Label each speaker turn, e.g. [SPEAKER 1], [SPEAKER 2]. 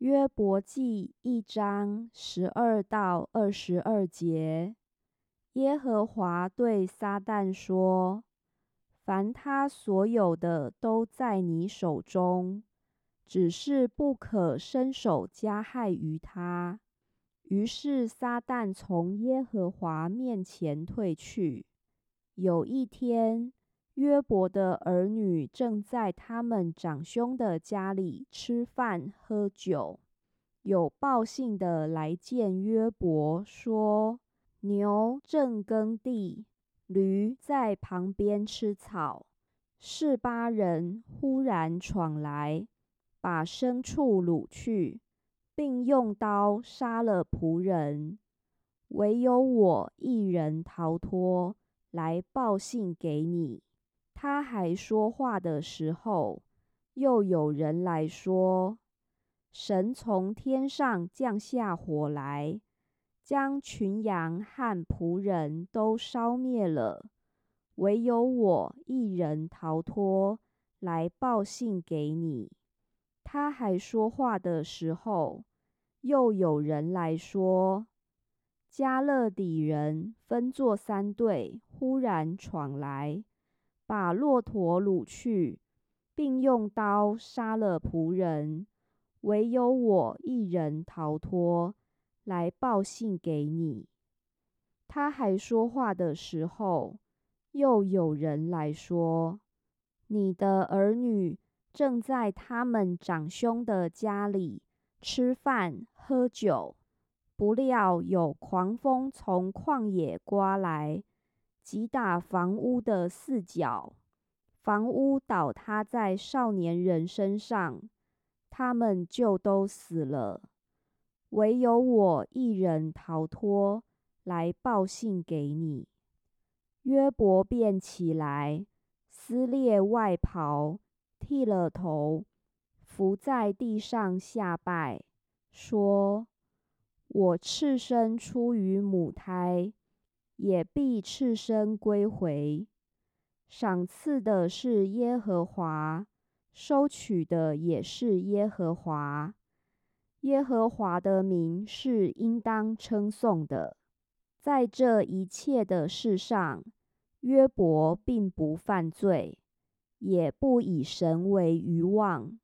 [SPEAKER 1] 约伯记一章十二到二十二节，耶和华对撒旦说：“凡他所有的都在你手中，只是不可伸手加害于他。”于是撒旦从耶和华面前退去。有一天，约伯的儿女正在他们长兄的家里吃饭喝酒，有报信的来见约伯，说：“牛正耕地，驴在旁边吃草。示巴人忽然闯来，把牲畜掳去，并用刀杀了仆人，唯有我一人逃脱，来报信给你。”他还说话的时候，又有人来说：“神从天上降下火来，将群羊和仆人都烧灭了，唯有我一人逃脱，来报信给你。”他还说话的时候，又有人来说：“加勒底人分作三队，忽然闯来。”把骆驼掳去，并用刀杀了仆人，唯有我一人逃脱，来报信给你。他还说话的时候，又有人来说：“你的儿女正在他们长兄的家里吃饭喝酒，不料有狂风从旷野刮来。”击打房屋的四角，房屋倒塌在少年人身上，他们就都死了。唯有我一人逃脱，来报信给你。约伯便起来，撕裂外袍，剃了头，伏在地上下拜，说：“我赤身出于母胎。”也必赤身归回。赏赐的是耶和华，收取的也是耶和华。耶和华的名是应当称颂的。在这一切的事上，约伯并不犯罪，也不以神为愚妄。